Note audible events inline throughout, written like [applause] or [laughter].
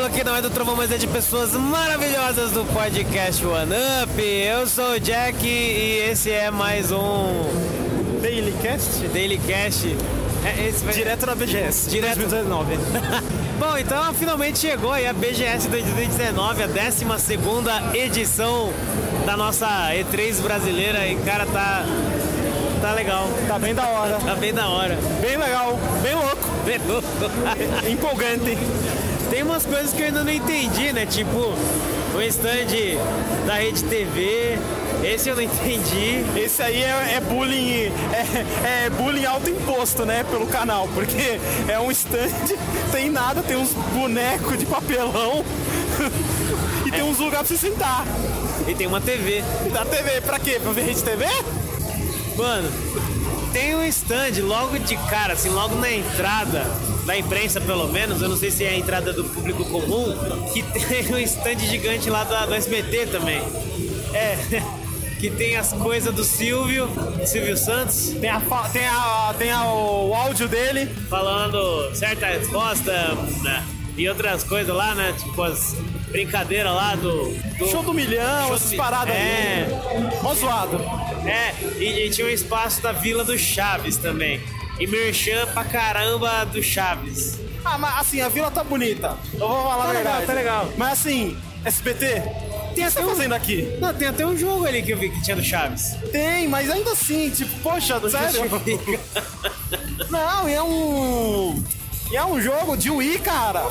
triângulo aqui não é do Trovão, mas é de pessoas maravilhosas do podcast One Up. Eu sou o Jack e esse é mais um Daily Cast? Daily Cast. É, esse vai... Direto na BGS. Direto. 2019. [laughs] Bom, então finalmente chegou aí a BGS 2019, a 12 edição da nossa E3 brasileira. E cara, tá. Tá legal. Tá bem da hora. Tá bem da hora. Bem legal. Bem louco. Bem louco. Empolgante. Tem umas coisas que eu ainda não entendi, né? Tipo, o stand da Rede TV. Esse eu não [laughs] entendi. Esse aí é, é bullying, é, é bullying alto imposto, né? Pelo canal, porque é um stand, [laughs] tem nada, tem uns bonecos de papelão [laughs] e tem uns lugares pra você sentar. E tem uma TV. E da TV, pra quê? Pra ver Rede TV? Mano, tem um stand logo de cara, assim, logo na entrada da imprensa, pelo menos, eu não sei se é a entrada do público comum, que tem um stand gigante lá do, do SBT também. É, [laughs] que tem as coisas do Silvio, Silvio Santos, Tem, a, tem, a, tem a- o áudio dele. falando certa resposta né? e outras coisas lá, né? Tipo as brincadeiras lá do. do Show do milhão, Show essas do- paradas É. ali. Mó zoado. É, e, e tinha um espaço da Vila do Chaves também. E merchan pra caramba do Chaves. Ah, mas assim, a vila tá bonita. Eu vou falar Tá a legal, tá legal. Mas assim, SBT, você tá fazendo aqui? Não, tem até um jogo ali que eu vi que tinha do Chaves. Tem, mas ainda assim, tipo, poxa, sério? [laughs] Não, e é um. E é um jogo de Wii, cara.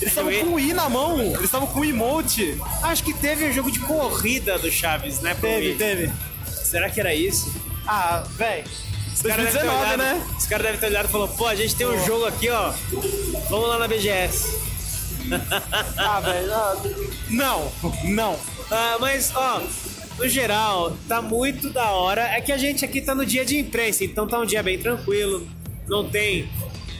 Eles estavam Wii? com o Wii na mão, eles estavam com o emote. Acho que teve um jogo de corrida do Chaves, né? pro Teve, Wii. teve. Será que era isso? Ah, véi. Os caras devem ter 2019, olhado- né? Os caras devem ter olhado e falou, pô, a gente tem um jogo aqui, ó. Vamos lá na BGS. [laughs] Ah, velho. ah, Não, não. Ah, mas, ó, no geral, tá muito da hora. É que a gente aqui tá no dia de imprensa, então tá um dia bem tranquilo. Não tem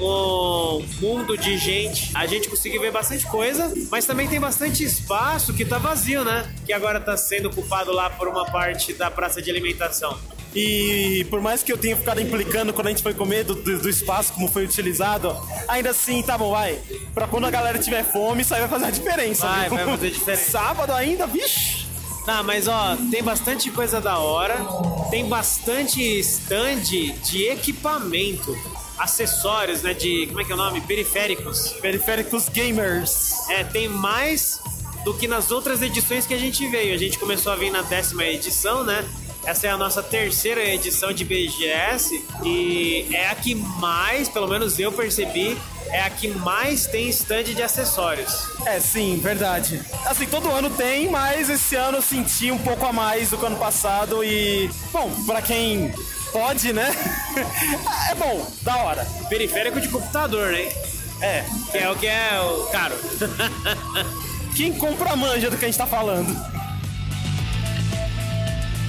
um mundo de gente. A gente conseguiu ver bastante coisa, mas também tem bastante espaço que tá vazio, né? Que agora tá sendo ocupado lá por uma parte da praça de alimentação. E por mais que eu tenha ficado implicando quando a gente foi comer do, do- do espaço, como foi utilizado, ainda assim, tá bom, vai. Pra quando a galera tiver fome, isso aí vai fazer a diferença. Vai, viu? vai fazer diferença. Sábado ainda, vixi. Ah, mas ó, tem bastante coisa da hora, tem bastante stand de equipamento, acessórios, né? De. Como é que é o nome? Periféricos. Periféricos gamers. É, tem mais do que nas outras edições que a gente veio. A gente começou a vir na décima edição, né? Essa é a nossa terceira edição de BGS e é a que mais, pelo menos eu percebi, é a que mais tem stand de acessórios. É, sim, verdade. Assim, todo ano tem, mas esse ano eu senti um pouco a mais do que ano passado e, bom, pra quem pode, né? [laughs] é bom, da hora. Periférico de computador, né? É, Que é o que é o caro. [laughs] quem compra manja do que a gente tá falando.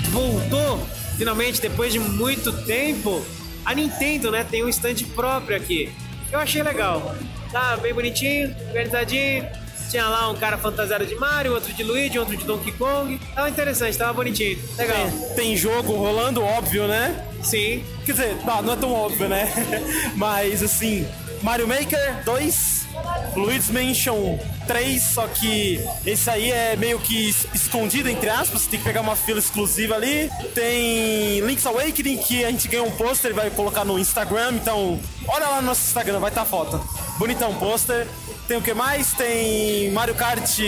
Voltou, finalmente, depois de muito tempo, a Nintendo, né? Tem um stand próprio aqui. Eu achei legal. Tá bem bonitinho, organizadinho. Tinha lá um cara fantasiado de Mario, outro de Luigi, outro de Donkey Kong. Tava interessante, tava bonitinho. Legal. Tem, tem jogo rolando, óbvio, né? Sim. Quer dizer, não, não é tão óbvio, né? [laughs] Mas assim, Mario Maker 2, Luigi's Mansion 3, só que esse aí é meio que es- escondido, entre aspas, você tem que pegar uma fila exclusiva ali. Tem Link's Awakening, que a gente ganhou um pôster e vai colocar no Instagram, então olha lá no nosso Instagram, vai estar a foto. Bonitão pôster. Tem o que mais? Tem Mario Kart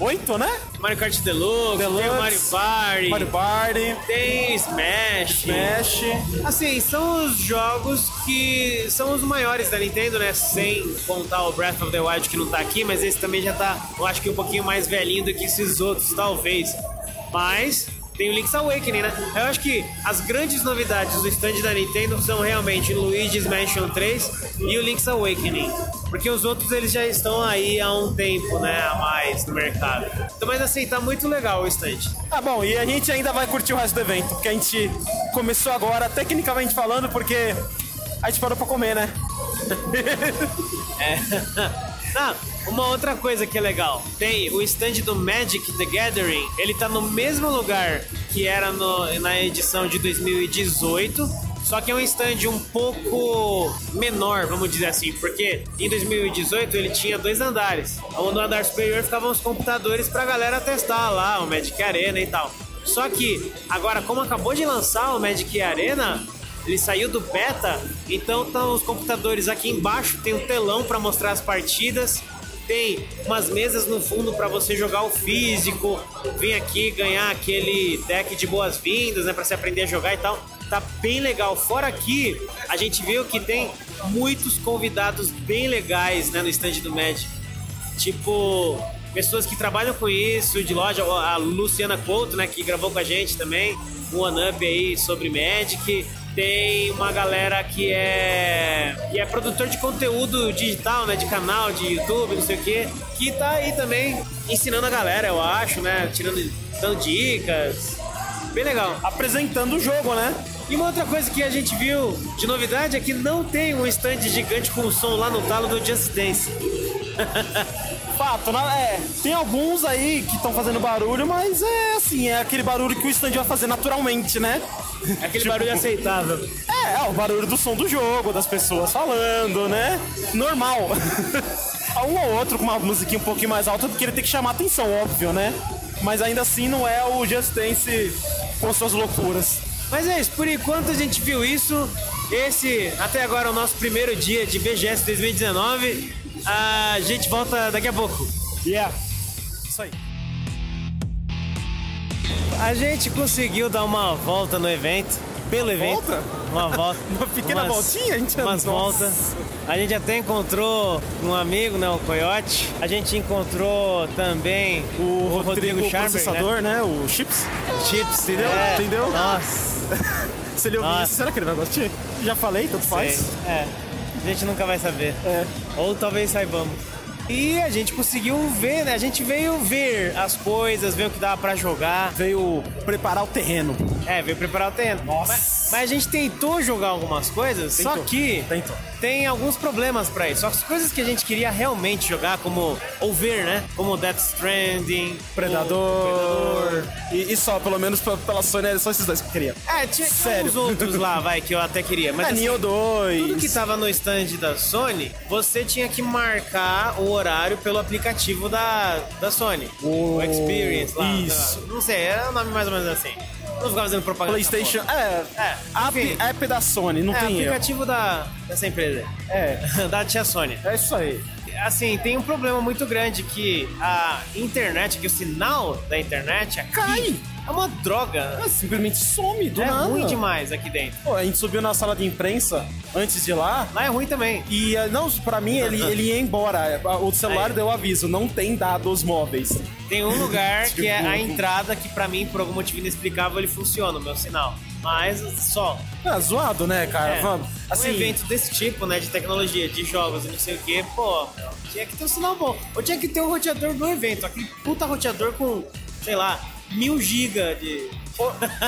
8, né? Mario Kart Deluxe, Deluxe. tem o Mario Party, Mario Party, tem Smash. Smash. Assim, são os jogos que são os maiores da Nintendo, né? Sem contar o Breath of the Wild que não tá aqui, mas esse também já tá, eu acho que um pouquinho mais velhinho do que esses outros, talvez. Mas tem o Link's Awakening, né? Eu acho que as grandes novidades do stand da Nintendo são realmente Luigi's Mansion 3 e o Link's Awakening. Porque os outros eles já estão aí há um tempo, né? A mais no mercado. Então, mas assim, tá muito legal o stand. Ah, bom, e a gente ainda vai curtir o resto do evento, porque a gente começou agora, tecnicamente falando, porque a gente parou pra comer, né? [laughs] [laughs] Ah, uma outra coisa que é legal. Tem o stand do Magic the Gathering. Ele tá no mesmo lugar que era no- na edição de 2018. Só que é um stand um pouco menor, vamos dizer assim, porque em 2018 ele tinha dois andares. No andar superior ficavam os computadores pra galera testar lá, o Magic Arena e tal. Só que agora, como acabou de lançar o Magic Arena, ele saiu do beta, então estão os computadores aqui embaixo, tem um telão para mostrar as partidas, tem umas mesas no fundo para você jogar o físico, vir aqui ganhar aquele deck de boas-vindas, né, para você aprender a jogar e tal. Tá bem legal. Fora aqui, a gente viu que tem muitos convidados bem legais, né, no stand do Magic. Tipo, pessoas que trabalham com isso, de loja, a Luciana Couto, né, que gravou com a gente também, um one-up aí sobre Magic. Tem uma galera que é que é produtor de conteúdo digital, né, de canal, de YouTube, não sei o quê, que tá aí também ensinando a galera, eu acho, né, tirando dando dicas. Bem legal. Apresentando o jogo, né? E uma outra coisa que a gente viu de novidade é que não tem um stand gigante com som lá no talo do Just Dance. [laughs] Fato, né? É, tem alguns aí que estão fazendo barulho, mas é assim, é aquele barulho que o stand vai fazer naturalmente, né? É [laughs] aquele barulho aceitável. É, é, o barulho do som do jogo, das pessoas falando, né? Normal. [laughs] um ou outro com uma musiquinha um pouquinho mais alta, porque ele tem que chamar atenção, óbvio, né? Mas ainda assim não é o Just Dance com suas loucuras. Mas é isso, por enquanto a gente viu isso. Esse, até agora, é o nosso primeiro dia de BGS 2019. A gente volta daqui a pouco. Yeah. Isso aí. A gente conseguiu dar uma volta no evento. Pelo evento. Volta? Uma volta. [laughs] Uma pequena umas, voltinha, a gente Umas voltas. A gente até encontrou um amigo, né? O Coyote. A gente encontrou também O Rodrigo, Rodrigo Scharber, processador, né? O Chips. Chips, Entendeu? É. Entendeu? Nossa. [laughs] Se ele ouvir isso, será que ele vai gostar? Já falei, tanto faz. É. A gente nunca vai saber. É. Ou talvez saibamos. E a gente conseguiu ver, né? A gente veio ver as coisas, ver o que dava pra jogar. Veio preparar o terreno. É, veio preparar o terreno. Nossa. Mas, mas a gente tentou jogar algumas coisas, só Tentou. que Tentou. tem alguns problemas pra isso. As coisas que a gente queria realmente jogar, como ou ver, né? Como Death Stranding, Predador. o Predador. E, e só, pelo menos pela Sony, era só esses dois que eu queria. É, tinha Sério. uns outros lá, vai, que eu até queria. Mas é, assim, Nioh 2. Tudo que tava no stand da Sony, você tinha que marcar o horário pelo aplicativo da, da Sony. O- O Experience lá. Isso. lá. Não sei, é o nome mais ou menos assim. Não ficar fazendo propaganda. PlayStation. É, É, app, app da Sony, não É, tem erro. aplicativo da, dessa empresa. É, [laughs] da tia Sony. é isso aí. Assim, tem um problema muito grande que a internet, que o sinal da internet aqui Cai. é uma droga. É, simplesmente some do é nada. ruim demais aqui dentro. Pô, a gente subiu na sala de imprensa antes de lá. Lá é ruim também. E eh, não, pra mim ele, ele ia embora. O [laughs] celular Aí. deu aviso, não tem dados móveis. Tem um lugar [laughs] que é a Tipo- entrada que pra mim, por algum motivo inexplicável, ele funciona, o meu sinal. Mas só. Ah, zoado, né, cara? É, Vamos. um Assim, evento desse tipo, né, de tecnologia, de jogos e não sei o que, pô, tinha que ter um sinal bom. Ou tinha que ter um roteador do evento, aquele puta roteador com, sei lá, mil giga de.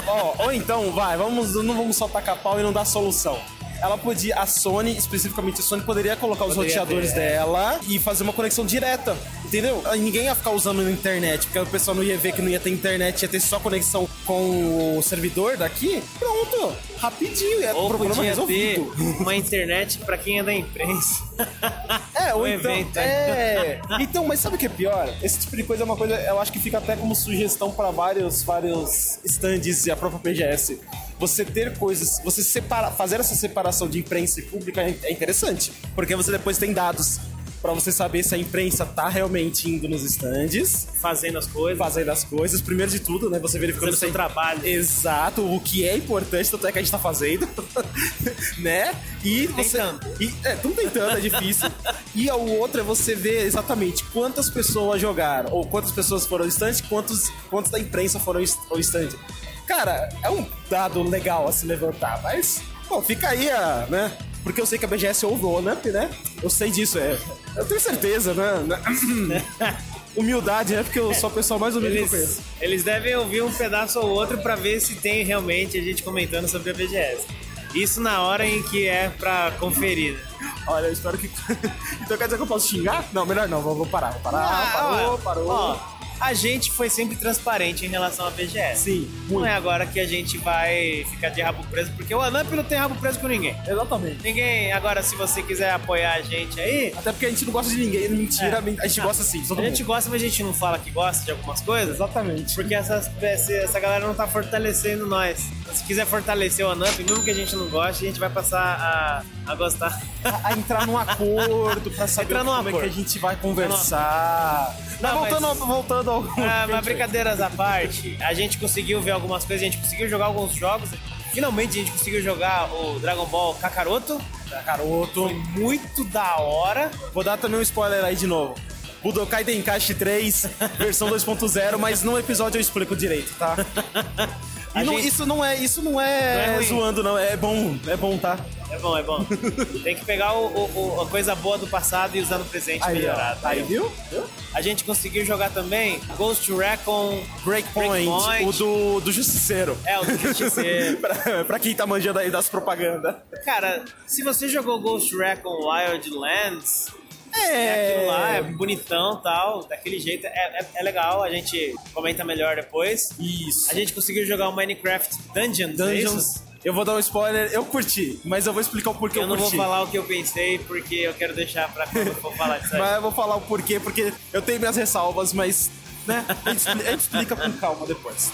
ó, ou então, vai, vamos, não vamos só tacar pau e não dar solução. Ela podia, a Sony, especificamente a Sony, poderia colocar os Poderia roteadores ter, é. dela e fazer uma conexão direta, entendeu? Ninguém ia ficar usando na internet, porque o pessoal não ia ver que não ia ter internet, ia ter só conexão com o servidor daqui. Pronto, rapidinho, é Ou problema resolvido. uma internet pra quem é da imprensa. [laughs] É, ou o então. evento. É. [laughs] Então, mas sabe o que é pior? Esse tipo de coisa é uma coisa, eu acho que fica até como sugestão para vários, vários stands e a própria PGS. Você ter coisas, você separar, fazer essa separação de imprensa e pública é é interessante, porque você depois tem dados para você saber se a imprensa tá realmente indo nos stands, Fazendo as coisas. fazendo as coisas. Primeiro de tudo, né? Você verificando Fazendo seu se- trabalho. Exato, o que é importante, tanto é que a gente tá fazendo, [laughs] né? E você. Tentando. E, é, tão tentando, é difícil. [laughs] e o outro é você ver exatamente quantas pessoas jogaram, ou quantas pessoas foram ao stand, quantos, quantos da imprensa foram ao stand. Cara, é um dado legal a se levantar, mas, pô, fica aí a, né? Porque eu sei que a BGS ouve o ONUP, né? Eu sei disso, é. Eu tenho certeza, né? [laughs] Humildade, né? Porque eu sou a pessoa mais humilde que eu Eles, conheço. eles devem ouvir um pedaço ou outro pra ver se tem realmente a gente comentando sobre a BGS. Isso na hora em que é pra conferir. né? Olha, eu espero que. [laughs] então quer dizer que eu posso xingar? Não, melhor não, vou, vou parar, vou parar. Ah, parou, ó, parou. ó, a gente foi sempre transparente em relação à BGS. Sim, Não muito. é agora que a gente vai ficar de rabo preso, porque o Anamp não tem rabo preso com ninguém. Exatamente. Ninguém, agora se você quiser apoiar a gente aí, Até porque a gente não gosta de ninguém, mentira, É. a gente gosta sim, a gente gosta, mas a gente não fala que gosta de algumas coisas. Exatamente. Porque essa, essa, essa galera não tá fortalecendo nós. Se quiser fortalecer o Anamp, mesmo que a gente não goste, a gente vai passar a, a gostar. A, a entrar num acordo pra saber Entrar como é que acordo. a gente vai conversar. Não, mas voltando, mas- ao- voltando ao. Ah, [laughs] mas brincadeiras à parte, a gente conseguiu ver algumas coisas, a gente conseguiu jogar alguns jogos. Finalmente a gente conseguiu jogar o Dragon Ball Kakaroto. Caroto. Foi muito da hora. Vou dar também um spoiler aí de novo. Budokai Tenkaichi 3, versão 2.0, mas no episódio eu explico direito, tá? [laughs] Não- gente- isso não é, isso não é, Não é zoando, não. É bom, é bom, tá? É bom, é bom. Tem que pegar o, o- o- a coisa boa do passado e usar no presente Aí, ó. melhorado. Aí, viu? Viu? A gente conseguiu jogar também Ghost Recon Breakpoint, Breakpoint. o do, do Justiceiro. É, o do Justiceiro. [laughs] pra, pra quem tá manjando aí das propagandas. Cara, se você jogou Ghost Recon Wildlands, É. aquilo lá é bonitão tal, daquele jeito, é, é, é legal, a gente comenta melhor depois. Isso. A gente conseguiu jogar o Minecraft Dungeons, é? Dungeons. Eu vou dar um spoiler, eu curti, mas eu vou explicar o porquê eu, Eu não vou curti. falar o que eu pensei, porque eu quero deixar pra quando eu for falar disso aí. [laughs] Mas eu vou falar o porquê, porque eu tenho minhas ressalvas, mas né, a, gente, expli- a gente explica com calma depois.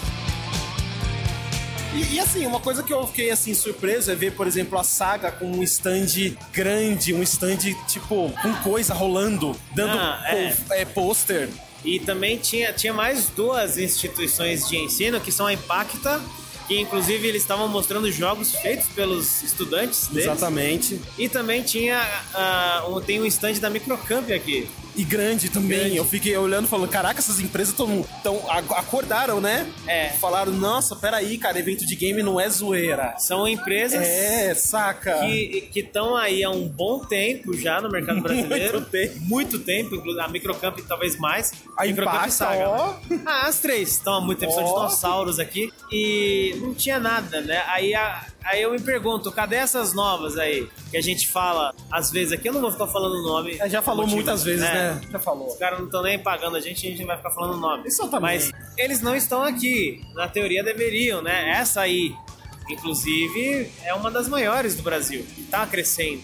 E, e, assim, uma coisa que eu fiquei assim surpreso é ver, por exemplo, a saga com um stand grande, um stand tipo com coisa rolando, dando Ah, é. é, pôster. E também tinha, tinha mais duas instituições de ensino, que são a Impacta, que inclusive eles estavam mostrando jogos feitos pelos estudantes deles. Exatamente. E também tinha ah, um, tem um stand da Microcamp aqui. E grande também. Grande. Eu fiquei olhando e falando, caraca, essas empresas tão, tão ac- acordaram, né? É. Falaram, nossa, peraí, cara, evento de game não é zoeira. São empresas É, saca? que estão aí há um bom tempo já no mercado [laughs] brasileiro. Muito tempo. Muito tempo, inclusive a Microcamp talvez mais. A Microcamp Saga. ó. Ah, as três estão há muito tempo, são Ó. dinossauros aqui. E não tinha nada, né? Aí, a- aí eu me pergunto, cadê essas novas aí? Que a gente fala às vezes aqui, eu não vou ficar falando o nome. É, Já falou motivo, muitas vezes, né? Já falou. Os caras não estão nem pagando a gente, a gente não vai ficar falando o nome. Exatamente. Mas eles não estão aqui. Na teoria deveriam, né? Essa aí, inclusive, é uma das maiores do Brasil. Tá crescendo.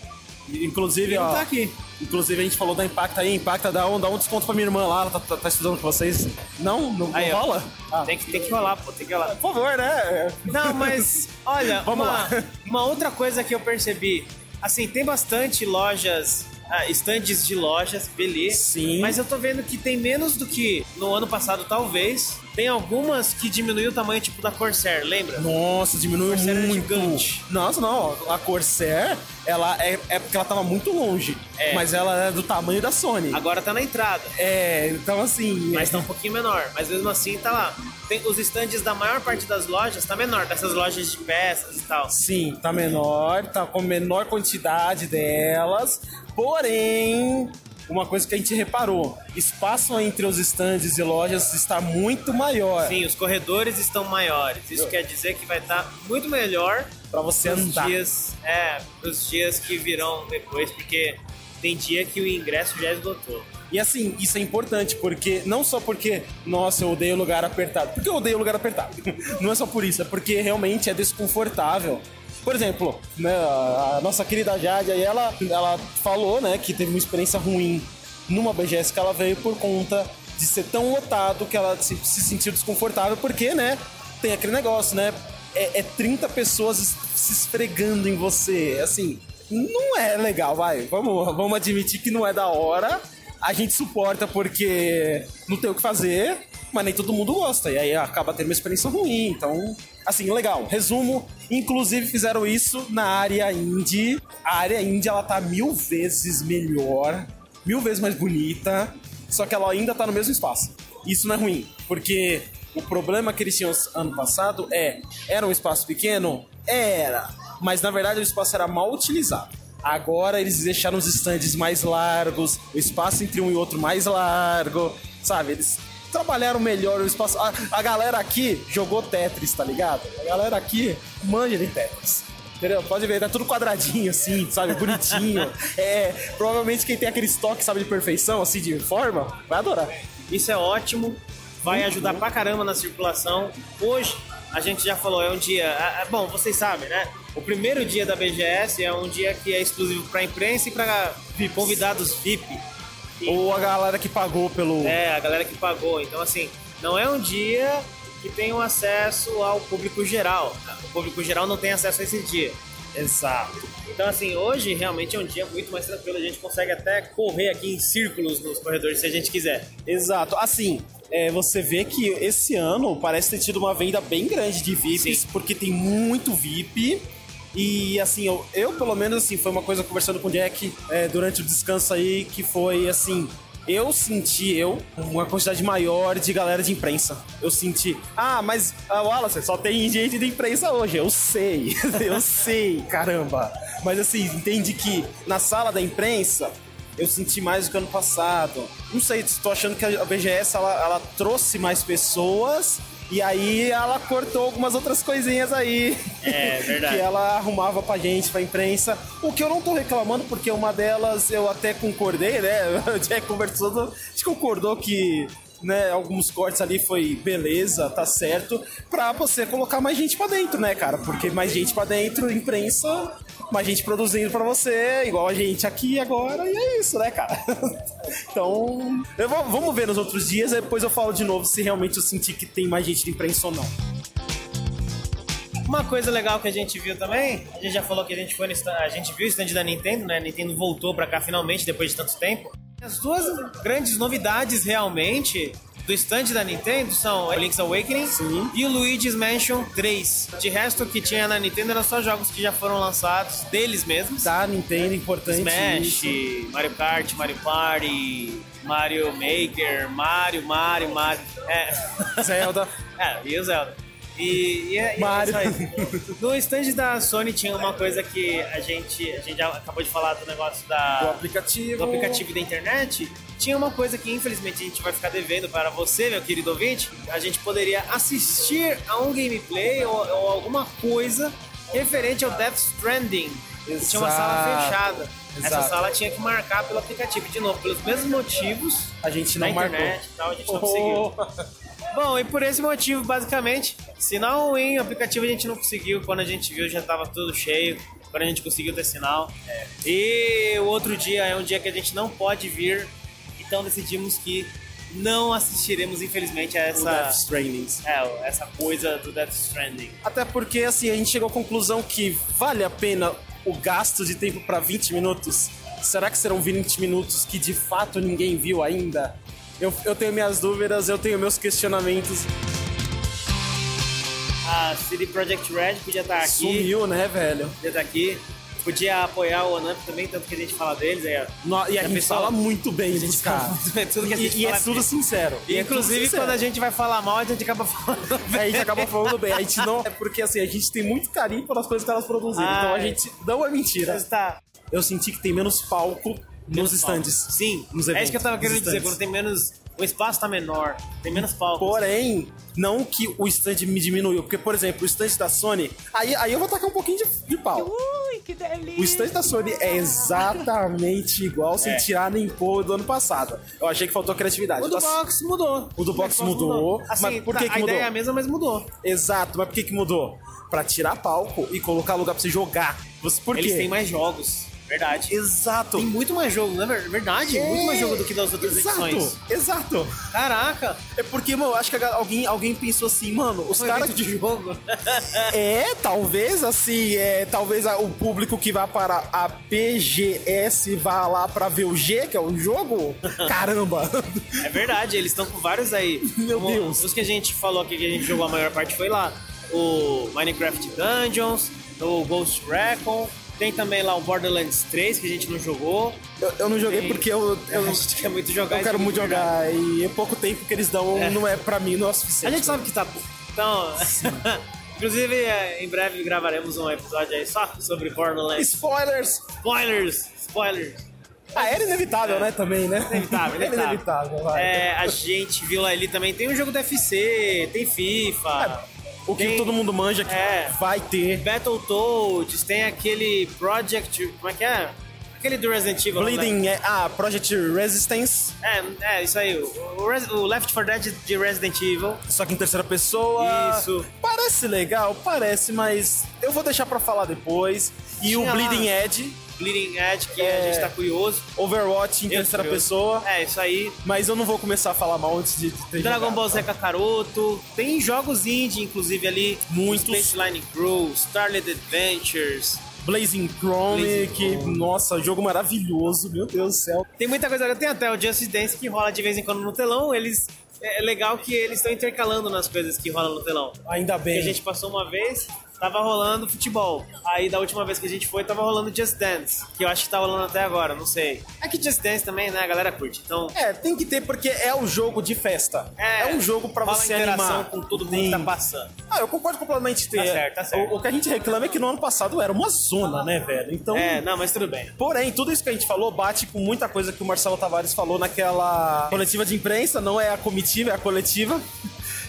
Inclusive, E não ó. tá aqui. Inclusive, a gente falou da Impacta aí. Impacta dá um, dá um desconto pra minha irmã lá. Ela tá, tá- tá estudando com vocês. Não? Não, não Aí, rola? Ah, Tem que, tem que rolar, pô, tem que rolar. por favor, né? Não, mas olha, [laughs] Vamos uma, lá. uma outra coisa que eu percebi, assim, tem bastante lojas, ah, estandes de lojas, beleza. Sim. Mas eu tô vendo que tem menos do que no ano passado, talvez. Tem algumas que diminuiu o tamanho, tipo da Corsair, lembra? Nossa, diminuiu muito. gigante. Nossa, não. A Corsair, ela é, é porque ela tava muito longe. É. Mas ela é do tamanho da Sony. Agora tá na entrada. É, então assim. Mas tá um pouquinho menor. Mas mesmo assim tá lá. Tem os estandes da maior parte das lojas tá menor, dessas lojas de peças e tal. Sim, tá menor, tá com menor quantidade delas. Porém, uma coisa que a gente reparou: espaço entre os estandes e lojas está muito maior. Sim, os corredores estão maiores. Isso quer dizer que vai estar muito melhor Pra você pros andar. dias, é, pros dias que virão depois, porque tem dia que o ingresso já esgotou. E assim, isso é importante, porque não só porque, nossa, eu odeio lugar apertado. Porque eu odeio lugar apertado. [laughs] Não é só por isso, é porque realmente é desconfortável. Por exemplo, né, a nossa querida Jade aí, ela, ela falou, né, que teve uma experiência ruim numa BGS que ela veio por conta de ser tão lotado que ela se, se sentiu desconfortável, porque, né, tem aquele negócio, né, é, é 30 pessoas es- se esfregando em você, assim, não é legal, vai, vamos, vamos admitir que não é da hora, a gente suporta porque não tem o que fazer, mas nem todo mundo gosta. E aí acaba tendo uma experiência ruim. Então, assim, legal. Resumo: inclusive fizeram isso na área indie. A área indie ela tá mil vezes melhor, mil vezes mais bonita, só que ela ainda tá no mesmo espaço. Isso não é ruim, porque o problema que eles tinham ano passado é: era um espaço pequeno? Era. Mas na verdade o espaço era mal utilizado. Agora eles deixaram os stands mais largos, o espaço entre um e outro mais largo, sabe? Eles trabalharam melhor o espaço. A, a galera aqui jogou Tetris, tá ligado? A galera aqui manja de Tetris. Entendeu? Pode ver, tá tudo quadradinho assim, sabe? Bonitinho. [laughs] É, provavelmente quem tem aquele estoque, sabe, de perfeição, assim, de forma, vai adorar. Isso é ótimo. vai Uhum. ajudar pra caramba na circulação. Hoje, a gente já falou, é um dia. ah, Bom, vocês sabem, né? O primeiro dia da BGS é um dia que é exclusivo pra imprensa e pra convidados VIP. E- Ou a galera que pagou pelo. é, a galera que pagou. Então, assim, não é um dia que tem um acesso ao público geral. O público geral não tem acesso a esse dia. Exato. Então, assim, hoje realmente é um dia muito mais tranquilo. A gente consegue até correr aqui em círculos nos corredores se a gente quiser. Exato. Assim, é, você vê que esse ano parece ter tido uma venda bem grande de VIPs, Sim. porque tem muito VIP. E assim, eu, eu, pelo menos assim, foi uma coisa conversando com o Jack é, durante o descanso aí, que foi assim. Eu senti, eu, uma quantidade maior de galera de imprensa. Eu senti, ah, mas ah, Wallace, só tem gente de imprensa hoje. Eu sei, [laughs] eu sei, caramba. Mas assim, entende que na sala da imprensa eu senti mais do que ano passado. Não sei, estou achando que a BGS ela, ela trouxe mais pessoas e aí ela cortou algumas outras coisinhas aí. É, verdade. que ela arrumava pra gente, pra imprensa. O que eu não tô reclamando, porque uma delas eu até concordei, né? O Jack conversou, a gente concordou que. Né, alguns cortes ali foi beleza, tá certo, pra você colocar mais gente pra dentro, né, cara? Porque mais gente pra dentro, imprensa, mais gente produzindo pra você, igual a gente aqui agora, e é isso, né, cara? [laughs] então, eu vou- vamos ver nos outros dias, depois eu falo de novo se realmente eu senti que tem mais gente de imprensa ou não. Uma coisa legal que a gente viu também, a gente já falou que a gente foi no stand, a gente viu o stand da Nintendo, né? A Nintendo voltou pra cá finalmente depois de tanto tempo. As duas grandes novidades realmente do stand da Nintendo são o Link's Awakening Sim. e o Luigi's Mansion 3. De resto, o que tinha na Nintendo eram só jogos que já foram lançados deles mesmos. Da Nintendo, importante Smash, isso. Mario Kart, Mario Party, Mario Maker, Mario, Mario, Mario. É. Zelda. [laughs] É, e o Zelda. E, e, é- e é isso aí. No stand da Sony tinha uma coisa que a gente, a gente já acabou de falar do negócio do da, aplicativo. do aplicativo da internet. Tinha uma coisa que infelizmente a gente vai ficar devendo para você, meu querido ouvinte. A gente poderia assistir a um gameplay ou, ou alguma coisa referente ao Death Stranding. Que tinha uma sala Exato. fechada. Essa Exato. sala tinha que marcar pelo aplicativo. De novo, pelos mesmos motivos. A gente não marcou. internet e tal, a gente não Oh. conseguiu. Bom, e por esse motivo, basicamente, sinal ruim, o aplicativo a gente não conseguiu. Quando a gente viu, já tava tudo cheio. Quando a gente conseguiu ter sinal. E o outro dia é um dia que a gente não pode vir. Então decidimos que não assistiremos, infelizmente, a O Death essa, Stranding. é, essa coisa do Death Stranding. Até porque, assim, a gente chegou à conclusão que vale a pena o gasto de tempo para 20 minutos. Será que serão 20 minutos que de fato ninguém viu ainda? Eu, eu tenho minhas dúvidas, eu tenho meus questionamentos. A CD Projekt Red podia estar aqui. Sumiu, né, velho? Podia estar aqui. Podia apoiar o Onamp também, tanto que a gente fala deles. Aí, ó. No- e a Já gente pensou? fala muito bem A gente dos caras. muito bem, tudo que a gente E, e é fala tudo bem. sincero. E é tudo Inclusive, sincero. quando a gente vai falar mal, a gente acaba falando bem. [laughs] A gente acaba falando bem. A gente não. [laughs] É porque assim, a gente tem muito carinho pelas coisas que elas produziram. Então a Ai. gente não é mentira. Tá. Eu senti que tem menos palco nos stands. Sim, Nos é isso eventos, que eu tava querendo dizer. Quando tem menos. O espaço tá menor, tem menos palco. Porém, não que o stand me diminuiu. Porque, por exemplo, o stand da Sony. Aí, aí eu vou tacar um pouquinho de, de pau. Ui, que delícia! O stand da Sony é exatamente igual, sem É. tirar nem pôr do ano passado. Eu achei que faltou criatividade. O do box mudou. O do box mudou, Assim, mas por que tá, que a mudou? ideia é a mesma, mas mudou. Exato, mas por que, que mudou? Pra tirar palco e colocar lugar pra você jogar. Você, por Eles quê? têm mais jogos. Verdade. Exato. Tem muito mais jogo, é ver- verdade? Muito mais jogo do que das outras exato, edições. Exato. Caraca! É porque, mano, eu acho que alguém, alguém pensou assim, mano, os caras. de jogo. [laughs] É, talvez assim, é, talvez o público que vai para a BGS vá lá pra ver o G, que é o jogo. [laughs] Caramba! É verdade, eles estão com vários aí. [laughs] Meu Como Deus. Os que a gente falou aqui que a gente jogou a maior parte foi lá. O Minecraft Dungeons, o Ghost Recon. Tem também lá o Borderlands 3 que a gente não jogou. Eu, eu não joguei Tem- porque eu, [laughs] eu, a gente quer muito jogar eu quero muito jogo de jogar. E é pouco tempo que eles dão, É. não é pra mim, não é o A suficiente. gente sabe que tá. Então. [laughs] Inclusive, é, em breve gravaremos um episódio aí só sobre Borderlands. Spoilers! Spoilers! Spoilers! Ah, era inevitável, né, também, né? Inevitável, [laughs] Era inevitável. inevitável, vai. É, a gente viu lá ali também. Tem um jogo do UFC, tem FIFA. O que tem- todo mundo manja que É. vai ter. Battletoads, tem aquele Project. Como é que é? Aquele do Resident Evil. Bleeding, é, ah, Project Resistance, É, é, isso aí. O, Res- o Left 4 Dead de Resident Evil. só que em terceira pessoa. Isso. Parece legal, parece, mas eu vou deixar pra falar depois. E Tinha o lá- Bleeding Edge, Bleeding Edge, que É. a gente tá curioso. Overwatch em Eu terceira curioso. pessoa. É, isso aí. Mas eu não vou começar a falar mal antes de, ter Dragon jogado, Ball tá? Z Kakaroto. Tem jogos indie, inclusive, ali. Muitos. Space Line Crew, Starlit Adventures. Blazing Chrome, que, nossa, jogo maravilhoso, meu Deus do céu. Tem muita coisa. Tem até o Justice Dance que rola de vez em quando no telão. Eles. É legal que eles estão intercalando nas coisas que rolam no telão. Ainda Porque bem. a gente passou uma vez, tava rolando futebol. Aí da última vez que a gente foi, tava rolando Just Dance. Que eu acho que tá rolando até agora, não sei. É que Just Dance também, né? A galera curte. Então. É, tem que ter porque é um jogo de festa. É, um jogo pra rola você interação animar. com todo mundo que tá passando. Ah, eu concordo completamente. Tá ter. certo, tá certo. O, o que a gente reclama é que no ano passado era uma zona, né, velho? Então. É, não, mas tudo bem. Porém, tudo isso que a gente falou bate com muita coisa que o Marcelo Tavares falou naquela coletiva de imprensa, não é a comitiva, é a coletiva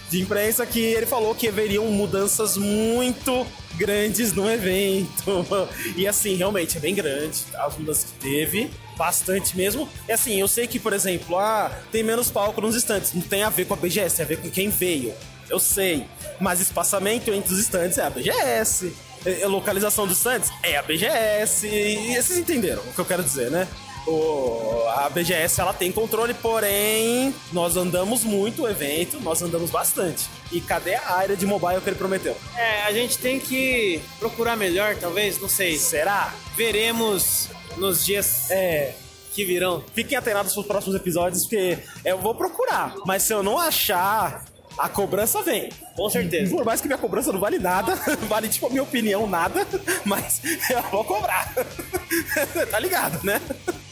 de imprensa, que ele falou que haveriam mudanças muito grandes no evento. [laughs] E assim, realmente é bem grande as mudanças que teve. Bastante mesmo. E assim, eu sei que, por exemplo, ah, tem menos palco nos estantes. Não tem a ver com a BGS, tem a ver com quem veio. Eu sei. Mas espaçamento entre os estantes é a BGS. É, é localização dos estantes é a BGS. E vocês entenderam o que eu quero dizer, né? O, a BGS ela tem controle, porém nós andamos muito o evento, nós andamos bastante. E cadê a área de mobile que ele prometeu? É, a gente tem que procurar melhor, talvez, não sei. Será? Veremos nos dias É. que virão. Fiquem atenados pros próximos episódios, porque eu vou procurar. Mas se eu não achar, a cobrança vem. Com certeza. Por mais que minha cobrança não vale nada, [laughs] vale tipo a minha opinião nada, [laughs] mas [laughs] eu vou cobrar. tá ligado, né?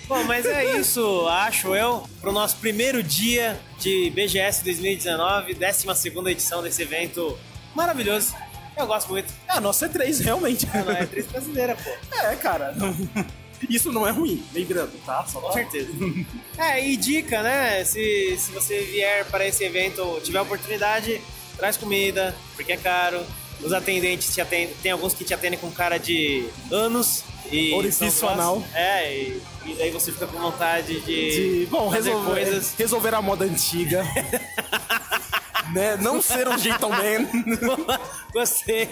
Bom, mas é isso, acho eu, pro nosso primeiro dia de BGS 2019, 12 edição desse evento maravilhoso. Eu gosto muito. É, a nossa é três, realmente. Ah, não, é atriz brasileira, pô. [laughs] É, cara. Isso não é ruim, lembrando, tá? Só Com certeza. É, e dica, né? Se, se você vier para esse evento, tiver oportunidade, traz comida, porque é caro. Os atendentes te atendem, tem alguns que te atendem com cara de anos. E Orifício anal. É, e, e daí você fica com vontade de, De, bom, resolver, coisas. resolver a moda antiga. [laughs] né? Não ser um gentleman. [laughs] Gostei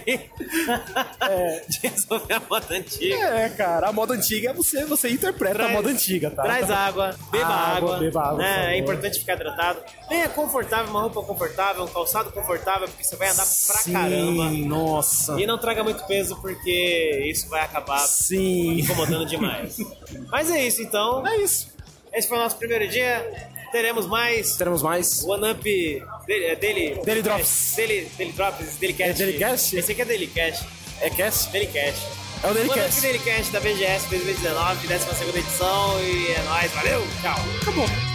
de resolver a moda antiga. É, cara, a moda antiga é você, você interpreta a moda antiga, tá? Traz água, beba Água, água. beba água, né? É importante ficar hidratado. Venha confortável, uma roupa confortável, um calçado confortável, porque você vai andar pra Sim, caramba. Nossa. E não traga muito peso, porque isso vai acabar Sim. incomodando demais. [laughs] Mas é isso, então. É isso. Esse foi o nosso primeiro dia. Teremos mais Teremos mais. One Up dele, é, dele, Daily Drops. Dele, dele Drops, Delicast. É Delicast? Esse aqui é Delicast. É cast? Delicast. É o One Up Delicast. Delicast da BGS 2019, 12 edição. E é nóis, valeu, tchau. Acabou.